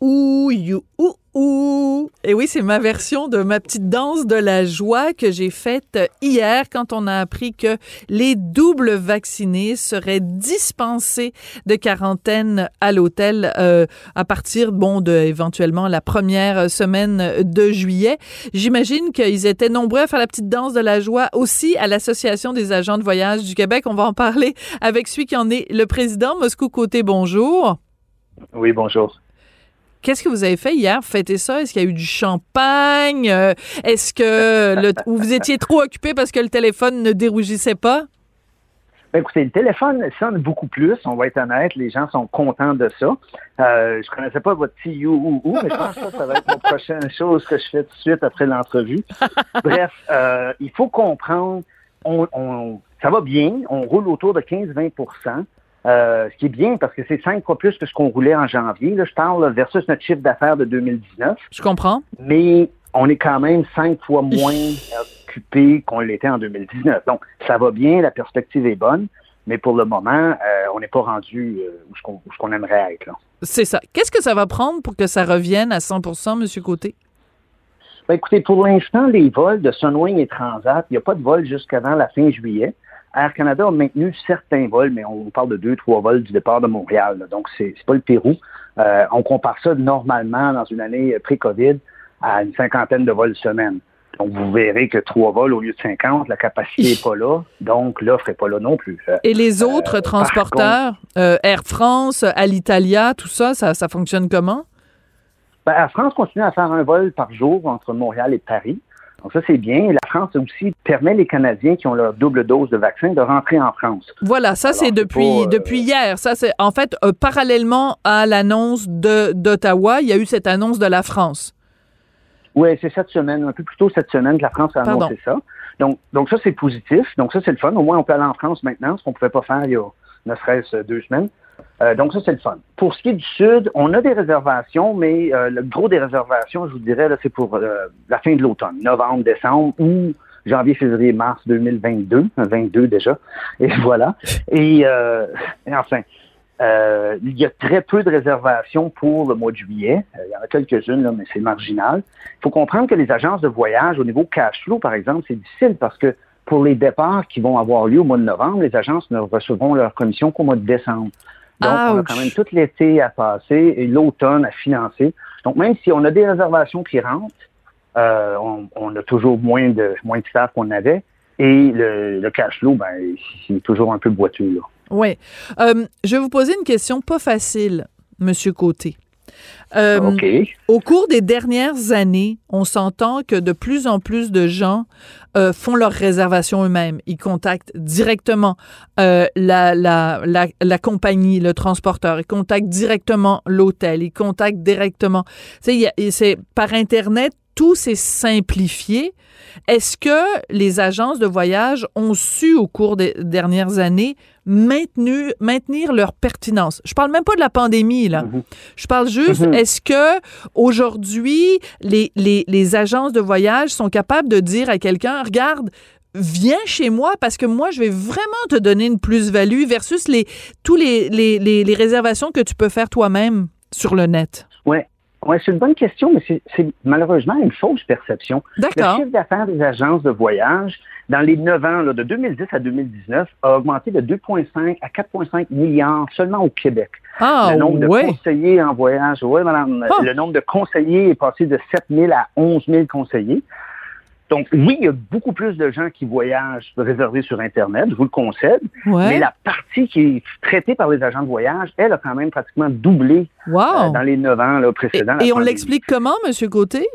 ou, ou, you, ou, ou. Et oui, c'est ma version de ma petite danse de la joie que j'ai faite hier quand on a appris que les doubles vaccinés seraient dispensés de quarantaine à l'hôtel euh, à partir, bon, de éventuellement la première semaine de juillet. J'imagine qu'ils étaient nombreux à faire la petite danse de la joie aussi à l'Association des agents de voyage du Québec. On va en parler avec celui qui en est le président. Moscou Côté, bonjour. Oui, bonjour. Qu'est-ce que vous avez fait hier? Fêter ça? Est-ce qu'il y a eu du champagne? Euh, Est-ce que le, ou vous étiez trop occupé parce que le téléphone ne dérougissait pas? Ben, écoutez, le téléphone sonne beaucoup plus, on va être honnête, les gens sont contents de ça. Euh, je connaissais pas votre petit you ou ou, mais je pense que ça va être la prochaine chose que je fais tout de suite après l'entrevue. Bref, euh, il faut comprendre, on, on, ça va bien, on roule autour de 15-20 euh, ce qui est bien parce que c'est cinq fois plus que ce qu'on roulait en janvier. Là, je parle versus notre chiffre d'affaires de 2019. Je comprends. Mais on est quand même cinq fois moins occupé qu'on l'était en 2019. Donc, ça va bien, la perspective est bonne, mais pour le moment, euh, on n'est pas rendu euh, où ce qu'on aimerait être. C'est ça. Qu'est-ce que ça va prendre pour que ça revienne à 100% Monsieur Côté? Ben, écoutez, pour l'instant, les vols de Sunwing et Transat, il n'y a pas de vol jusqu'avant la fin juillet. Air Canada a maintenu certains vols, mais on parle de deux, trois vols du départ de Montréal. là. donc, c'est c'est pas le Pérou. Euh, on compare ça normalement dans une année pré-COVID à une cinquantaine de vols semaine. Donc, vous verrez que trois vols au lieu de 50, la capacité n'est pas là. Donc, l'offre n'est pas là non plus. Euh, Et les autres par transporteurs, euh, Air France, Alitalia, tout ça, ça, ça fonctionne comment? Ben, Air France continue à faire un vol par jour entre Montréal et Paris. Donc ça, c'est bien. France aussi permet les Canadiens qui ont leur double dose de vaccin de rentrer en France. Voilà, ça c'est depuis pas, euh, depuis hier. Ça c'est en fait euh, parallèlement à l'annonce de d'Ottawa, il y a eu cette annonce de la France. Oui, c'est cette semaine, un peu plus tôt cette semaine que la France a Pardon. annoncé ça. Donc, donc ça, c'est positif. Donc ça, c'est le fun. Au moins, on peut aller en France maintenant, ce qu'on ne pouvait pas faire il y a ne serait-ce deux semaines. Euh, donc ça, c'est le fun. Pour ce qui est du Sud, on a des réservations, mais euh, le gros des réservations, je vous dirais, c'est pour euh, la fin de l'automne, novembre, décembre ou janvier, février, mars 2022, 22 déjà. Et voilà. Et, euh, et enfin, euh, il y a très peu de réservations pour le mois de juillet. Euh, il y en a quelques-unes, mais c'est marginal. Il faut comprendre que les agences de voyage, au niveau cash flow, par exemple, c'est difficile parce que pour les départs qui vont avoir lieu au mois de novembre, les agences ne recevront leur commission qu'au mois de décembre. Donc, on a quand même tout l'été à passer et l'automne à financer. Donc, même si on a des réservations qui rentrent, euh, on, on a toujours moins de moins de staff qu'on avait. Et le, le cash flow, ben, c'est toujours un peu boiteux. Là. Oui. Euh, je vais vous poser une question pas facile, Monsieur Côté. Euh, OK. Au cours des dernières années, on s'entend que de plus en plus de gens euh, font leurs réservations eux-mêmes. Ils contactent directement euh, la, la, la, la compagnie, le transporteur. Ils contactent directement l'hôtel. Ils contactent directement. Tu sais, il y a- et c'est par Internet, tout s'est simplifié. Est-ce que les agences de voyage ont su, au cours des dernières années, maintenu, maintenir leur pertinence? Je parle même pas de la pandémie, là. Mhm. Je parle juste, Mhm. est-ce que aujourd'hui, les, les, les agences de voyage sont capables de dire à quelqu'un, regarde, viens chez moi parce que moi, je vais vraiment te donner une plus-value versus les, tous les, les, les, les réservations que tu peux faire toi-même sur le net? Ouais. Ouais, c'est une bonne question, mais c'est- malheureusement une fausse perception. Le chiffre d'affaires des agences de voyage, dans les 9 ans, là, de 2010 à 2019, a augmenté de 2,5 à 4,5 milliards seulement au Québec. Ah, le nombre de conseillers en voyage, oui, madame, Ah. le nombre de conseillers est passé de 7 000 à 11 000 conseillers. Donc, oui, il y a beaucoup plus de gens qui voyagent réservés sur Internet, je vous le concède, Ouais. mais la partie qui est traitée par les agents de voyage, elle a quand même pratiquement doublé euh, dans les 9 ans là, précédents. et on l'explique comment, Monsieur Côté?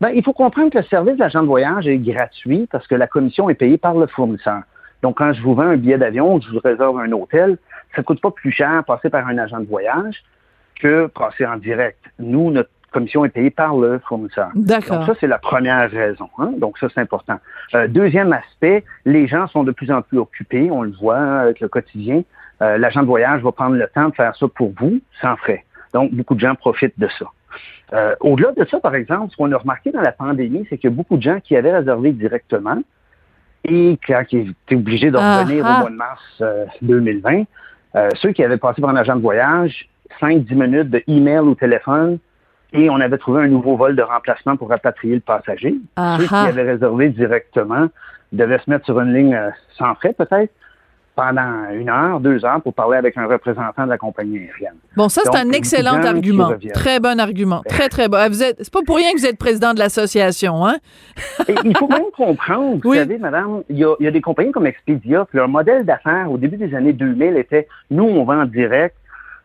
Ben, il faut comprendre que le service d'agent de voyage est gratuit parce que la commission est payée par le fournisseur. Donc, quand je vous vends un billet d'avion, que je vous réserve un hôtel, ça ne coûte pas plus cher passer par un agent de voyage que passer en direct. Nous, notre commission est payée par le fournisseur. D'accord. Donc ça, c'est la première raison. hein. Donc ça, c'est important. Euh, deuxième aspect, les gens sont de plus en plus occupés, on le voit hein, avec le quotidien. Euh, L'agent de voyage va prendre le temps de faire ça pour vous sans frais. Donc, beaucoup de gens profitent de ça. Euh, au-delà de ça, par exemple, ce qu'on a remarqué dans la pandémie, c'est qu'il y a beaucoup de gens qui avaient réservé directement et quand ils étaient obligés de revenir au mois de mars 2020, ceux qui avaient passé par un agent de voyage, 5-10 minutes de email ou téléphone, et on avait trouvé un nouveau vol de remplacement pour rapatrier le passager. Ceux qui avaient réservé directement devaient se mettre sur une ligne sans frais peut-être pendant une heure, deux heures pour parler avec un représentant de la compagnie aérienne. Bon, ça, c'est un excellent argument. Très bon argument. Très, très bon. Vous êtes, c'est pas pour rien que vous êtes président de l'association, hein? il faut même comprendre, vous savez, madame, il y, a, des compagnies comme Expedia, leur modèle d'affaires au début des années 2000 était, nous, on vend en direct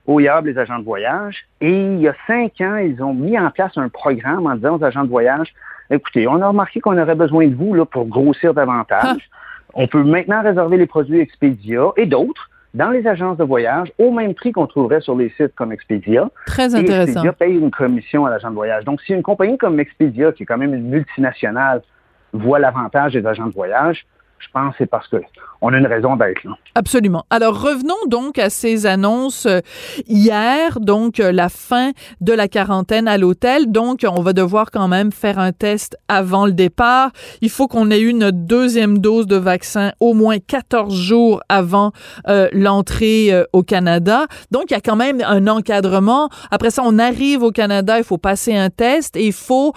au les agents de voyage. Et il y a cinq ans, ils ont mis en place un programme en disant aux agents de voyage, écoutez, on a remarqué qu'on aurait besoin de vous là, pour grossir davantage. Ah. On peut maintenant réserver les produits Expedia et d'autres dans les agences de voyage au même prix qu'on trouverait sur les sites comme Expedia. Très intéressant. Et Expedia paye une commission à l'agent de voyage. Donc, si une compagnie comme Expedia, qui est quand même une multinationale, voit l'avantage des agents de voyage, je pense c'est parce que on a une raison d'être là. Absolument. Alors revenons donc à ces annonces euh, hier, donc euh, la fin de la quarantaine à l'hôtel. Donc on va devoir quand même faire un test avant le départ. Il faut qu'on ait eu notre deuxième dose de vaccin au moins 14 jours avant euh, l'entrée au Canada. Donc il y a quand même un encadrement. Après ça, on arrive au Canada, il faut passer un test et il faut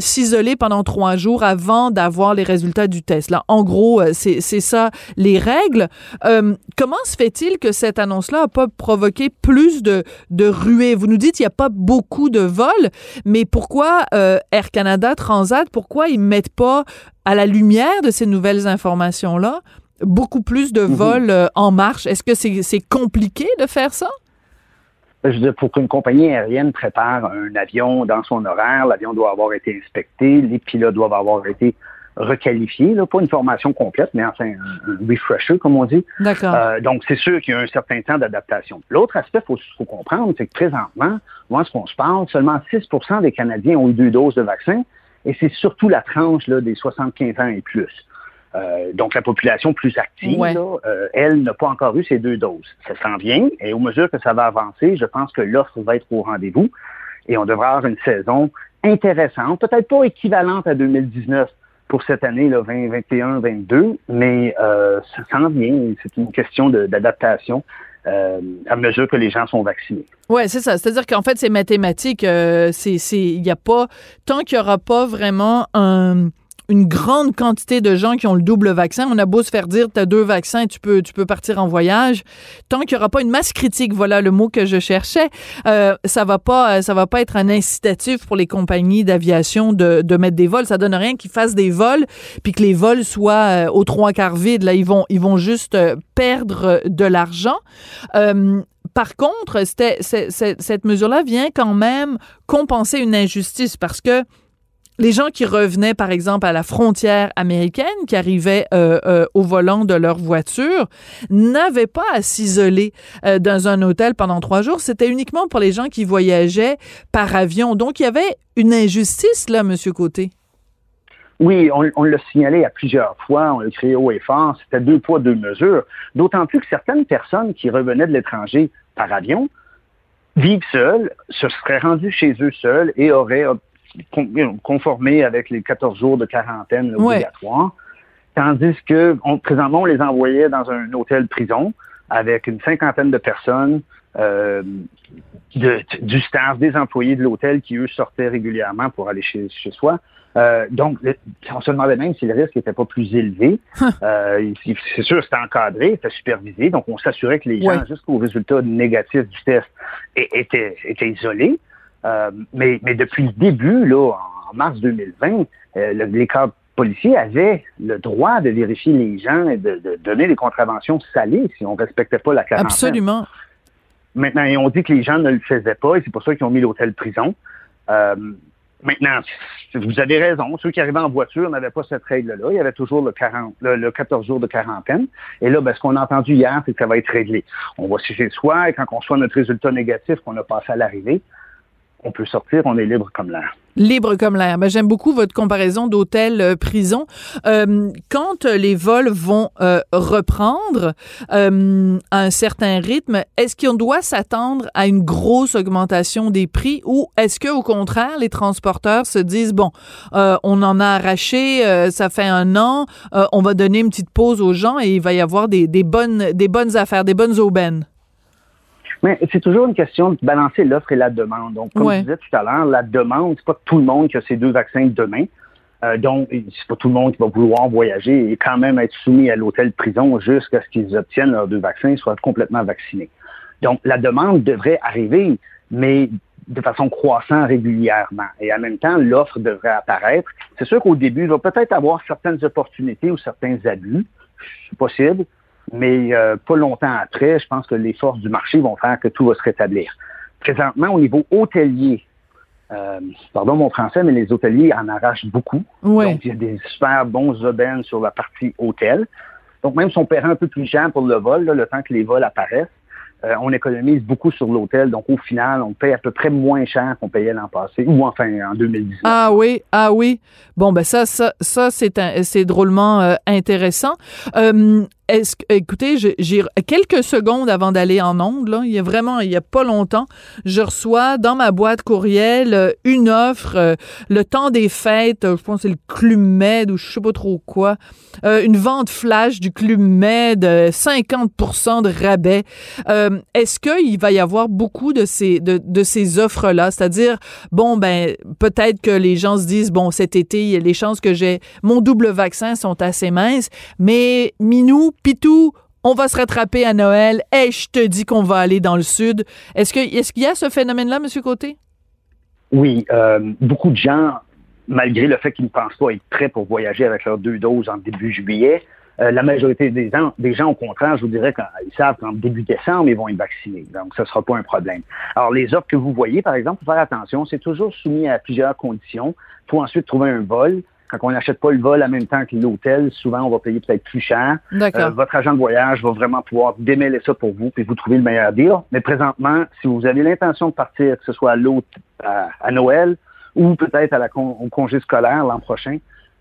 s'isoler pendant trois jours avant d'avoir les résultats du test. Là, en gros, c'est ça les règles. Euh, comment se fait-il que cette annonce-là n'a pas provoqué plus de, de ruées? Vous nous dites qu'il n'y a pas beaucoup de vols, mais pourquoi euh, Air Canada, Transat, pourquoi ils ne mettent pas à la lumière de ces nouvelles informations-là beaucoup plus de mhm. vols euh, en marche? Est-ce que c'est compliqué de faire ça? Je veux dire, pour qu'une compagnie aérienne prépare un avion dans son horaire, l'avion doit avoir été inspecté, les pilotes doivent avoir été requalifié, là, pas une formation complète, mais enfin un, refresher, comme on dit. D'accord. Euh, donc, c'est sûr qu'il y a un certain temps d'adaptation. L'autre aspect, il faut, comprendre, c'est que présentement, moi, ce qu'on se parle, seulement 6% des Canadiens ont eu deux doses de vaccin, et c'est surtout la tranche là, des 75 ans et plus. Euh, donc, la population plus active, euh, elle n'a pas encore eu ces deux doses. Ça s'en vient, et au mesure que ça va avancer, je pense que l'offre va être au rendez-vous, et on devra avoir une saison intéressante, peut-être pas équivalente à 2019, pour cette année, là, 2021, 22, mais euh, ça s'en vient. C'est une question d'adaptation. Euh, à mesure que les gens sont vaccinés. Oui, c'est ça. C'est-à-dire qu'en fait, c'est mathématique. Euh, c'est, il a pas tant qu'il n'y aura pas vraiment un une grande quantité de gens qui ont le double vaccin. On a beau se faire dire, tu as deux vaccins, tu peux, tu peux partir en voyage. Tant qu'il n'y aura pas une masse critique, voilà le mot que je cherchais, euh, ça va pas, ça va pas être un incitatif pour les compagnies d'aviation de, de mettre des vols. Ça donne rien qu'ils fassent des vols, puis que les vols soient euh, aux trois quarts vides. Là, ils vont, ils vont juste euh, perdre de l'argent. par contre, cette mesure-là vient quand même compenser une injustice parce que les gens qui revenaient, par exemple, à la frontière américaine, qui arrivaient euh, euh, au volant de leur voiture, n'avaient pas à s'isoler euh, dans un hôtel pendant trois jours. C'était uniquement pour les gens qui voyageaient par avion. Donc, il y avait une injustice là, Monsieur Côté. Oui, on, l'a signalé à plusieurs fois, on l'a créé haut et fort, c'était deux poids, deux mesures. D'autant plus que certaines personnes qui revenaient de l'étranger par avion vivent seules, se seraient rendues chez eux seules et auraient conformé avec les 14 jours de quarantaine obligatoire. Tandis que présentement, on les envoyait dans un hôtel prison avec une cinquantaine de personnes, euh, du staff, des employés de l'hôtel qui, eux, sortaient régulièrement pour aller chez, chez soi. Euh, donc, on se demandait même si le risque n'était pas plus élevé. euh, c'est sûr, c'était encadré, c'était supervisé, donc on s'assurait que les gens, jusqu'au résultat négatif du test, étaient, étaient isolés. Euh, mais, mais depuis le début, là, en mars 2020, euh, les cadres policiers avaient le droit de vérifier les gens et de, donner des contraventions salées si on ne respectait pas la quarantaine. Absolument. Maintenant, ils ont dit que les gens ne le faisaient pas et c'est pour ça qu'ils ont mis l'hôtel prison. Euh, maintenant, vous avez raison, ceux qui arrivaient en voiture n'avaient pas cette règle-là. Il y avait toujours le, 40, le, 14 jours de quarantaine. Et là, ben, ce qu'on a entendu hier, c'est que ça va être réglé. On va chez soi et quand on soit notre résultat négatif qu'on a passé à l'arrivée, on peut sortir, on est libre comme l'air. Libre comme l'air. Ben, J'aime beaucoup votre comparaison d'hôtel-prison. Euh, euh, quand les vols vont euh, reprendre à un certain rythme, est-ce qu'on doit s'attendre à une grosse augmentation des prix ou est-ce que au contraire les transporteurs se disent bon, on en a arraché, ça fait un an, on va donner une petite pause aux gens et il va y avoir des bonnes affaires, des bonnes aubaines? Mais c'est toujours une question de balancer l'offre et la demande. Donc, comme je disais tout à l'heure, la demande, c'est pas tout le monde qui a ces deux vaccins demain. Euh, donc, c'est pas tout le monde qui va vouloir voyager et quand même être soumis à l'hôtel-prison jusqu'à ce qu'ils obtiennent leurs deux vaccins et soient complètement vaccinés. Donc, la demande devrait arriver, mais de façon croissante régulièrement. Et en même temps, l'offre devrait apparaître. C'est sûr qu'au début, il va peut-être avoir certaines opportunités ou certains abus. C'est possible mais euh, pas longtemps après, je pense que les forces du marché vont faire que tout va se rétablir. Présentement, au niveau hôtelier, euh, pardon mon français, mais les hôteliers en arrachent beaucoup. Donc, il y a des super bons aubaines sur la partie hôtel. Donc, même si on paierait un peu plus cher pour le vol, le temps que les vols apparaissent, euh, on économise beaucoup sur l'hôtel. Donc, au final, on paye à peu près moins cher qu'on payait l'an passé, ou enfin en 2019. Ah oui, ah oui. Bon, ben ça, ça, ça c'est, c'est drôlement euh, intéressant. Euh, est-ce que, écoutez, j'ai quelques secondes avant d'aller en onde, là, il y a vraiment, il y a pas longtemps, je reçois dans ma boîte courriel euh, une offre, euh, le temps des fêtes, je pense c'est le Club Med ou je sais pas trop quoi, euh, une vente flash du Club Med, 50% de rabais. Est-ce qu'il va y avoir beaucoup de ces, de, de ces offres-là? C'est-à-dire, bon, ben, peut-être que les gens se disent, bon, cet été, les chances que j'ai mon double vaccin sont assez minces, mais Minou, Pitou, on va se rattraper à Noël. Et je te dis qu'on va aller dans le sud. Est-ce qu'il y a ce phénomène-là, M. Côté? Oui, euh, beaucoup de gens, malgré le fait qu'ils ne pensent pas être prêts pour voyager avec leurs deux doses en début juillet, euh, la majorité des gens, des gens, au contraire, je vous dirais qu'ils savent qu'en début décembre, ils vont être vaccinés. Donc, ce ne sera pas un problème. Alors, les offres que vous voyez, par exemple, faut faire attention, c'est toujours soumis à plusieurs conditions. Il faut ensuite trouver un vol. Quand on n'achète pas le vol en même temps que l'hôtel, souvent on va payer peut-être plus cher. Euh, votre agent de voyage va vraiment pouvoir démêler ça pour vous puis vous trouver le meilleur deal. Mais présentement, si vous avez l'intention de partir, que ce soit à, à, Noël ou peut-être à la au congé scolaire l'an prochain,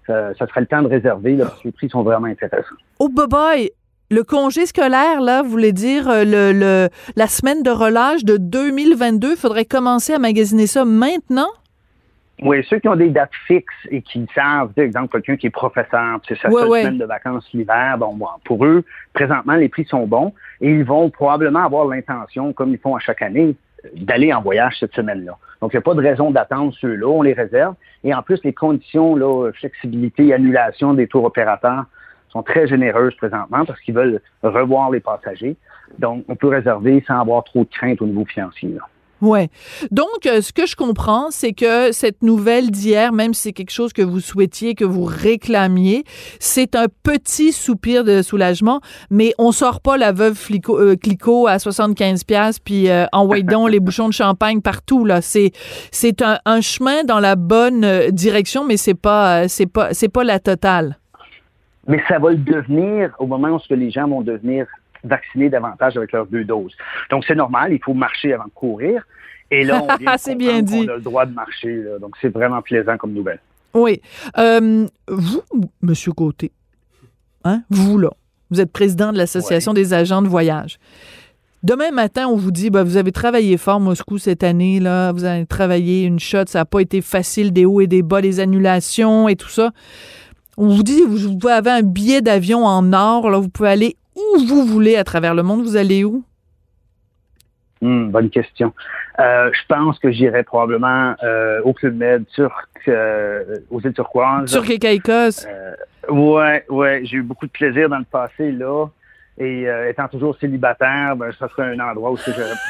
ça, serait le temps de réserver là, parce que les prix sont vraiment intéressants. Oh, bye Le congé scolaire, là, voulez dire euh, le, le, la semaine de relâche de 2022, il faudrait commencer à magasiner ça maintenant? Oui, ceux qui ont des dates fixes et qui savent, par exemple, quelqu'un qui est professeur, c'est sa semaine de vacances l'hiver, bon, bon, pour eux, présentement, les prix sont bons et ils vont probablement avoir l'intention, comme ils font à chaque année, d'aller en voyage cette semaine-là. Donc, il n'y a pas de raison d'attendre ceux-là, on les réserve. Et en plus, les conditions, là, flexibilité, annulation des tours opérateurs sont très généreuses présentement parce qu'ils veulent revoir les passagers. Donc, on peut réserver sans avoir trop de crainte au niveau financier. Là. Ouais. Donc, euh, ce que je comprends, c'est que cette nouvelle d'hier, même si c'est quelque chose que vous souhaitiez, que vous réclamiez, c'est un petit soupir de soulagement, mais on sort pas la veuve Flico, euh, Clico à 75 pièces puis euh, en donc les bouchons de champagne partout là. C'est c'est un, un, chemin dans la bonne euh, direction, mais c'est pas c'est pas c'est pas la totale. Mais ça va le devenir au moment où ce que les gens vont devenir vacciner davantage avec leurs deux doses. Donc, c'est normal, il faut marcher avant de courir. Et là, on vient c'est bien dit. On a le droit de marcher. Donc, c'est vraiment plaisant comme nouvelle. Oui. Euh, vous, Monsieur Côté, hein, vous, là, vous êtes président de l'Association des agents de voyage. Demain matin, on vous dit, ben, vous avez travaillé fort Moscou cette année, là, vous avez travaillé une shot, ça n'a pas été facile, des hauts et des bas, les annulations et tout ça. On vous dit, vous, avez un billet d'avion en or, là, vous pouvez aller où vous voulez à travers le monde? Vous allez où? Hmm, bonne question. Euh, je pense que j'irai probablement euh, au Club Med turc, euh, aux îles turquoises. Sur et Caïcos. ouais, ouais. J'ai eu beaucoup de plaisir dans le passé là. Et étant toujours célibataire, ben, ça serait un endroit où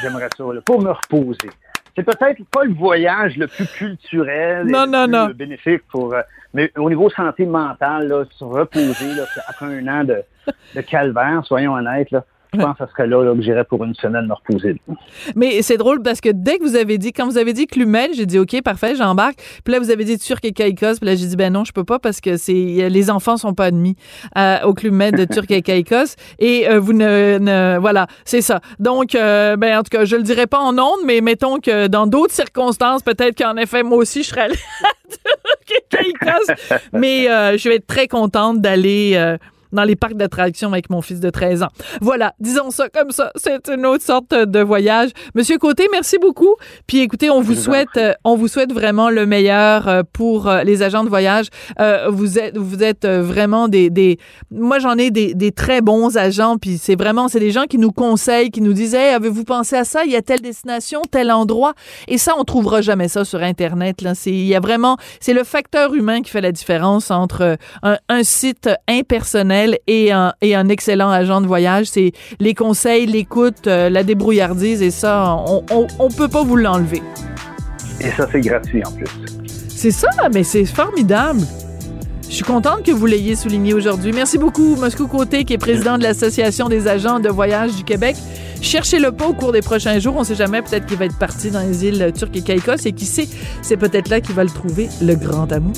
j'aimerais ça pour me reposer. C'est peut-être pas le voyage le plus culturel non, et non, non. bénéfique pour, mais au niveau santé mentale, là, se reposer là, après un an de, de calvaire, soyons honnêtes. Là. Je pense que ce serait là, là que j'irais pour une semaine me reposer. Mais c'est drôle parce que dès que vous avez dit, quand vous avez dit Clumel, j'ai dit OK, parfait, j'embarque. Puis là, vous avez dit Turc et Caïcos. Puis là, j'ai dit ben non, je peux pas parce que c'est les enfants sont pas admis euh, au Clumel de Turc et Caïcos. Et euh, vous ne, voilà, c'est ça. Donc, euh, ben en tout cas, je le dirai pas en ondes, mais mettons que dans d'autres circonstances, peut-être qu'en effet, moi aussi, je serais allée à Turc et Caïcos. mais je vais être très contente d'aller dans les parcs d'attractions avec mon fils de 13 ans. Voilà, disons ça comme ça. C'est une autre sorte de voyage. Monsieur Côté, merci beaucoup. Puis écoutez, on vous souhaite, euh, on vous souhaite vraiment le meilleur euh, pour euh, les agents de voyage. vous êtes, vous êtes vraiment des, des moi j'en ai des, des, très bons agents. Puis c'est vraiment, c'est des gens qui nous conseillent, qui nous disent, hey, avez-vous pensé à ça? Il y a telle destination, tel endroit. Et ça, on trouvera jamais ça sur Internet. Là, c'est, il y a vraiment, c'est le facteur humain qui fait la différence entre un, un site impersonnel et un, et un excellent agent de voyage. C'est les conseils, l'écoute, euh, la débrouillardise et ça, on, on, peut pas vous l'enlever. Et ça, c'est gratuit en plus. C'est ça, mais c'est formidable. Je suis contente que vous l'ayez souligné aujourd'hui. Merci beaucoup, Moscou Côté, qui est président de l'Association des agents de voyage du Québec. Cherchez-le pas au cours des prochains jours. On sait jamais, peut-être qu'il va être parti dans les îles turques et Caïcos. Et qui sait, c'est peut-être là qu'il va le trouver, le grand amour.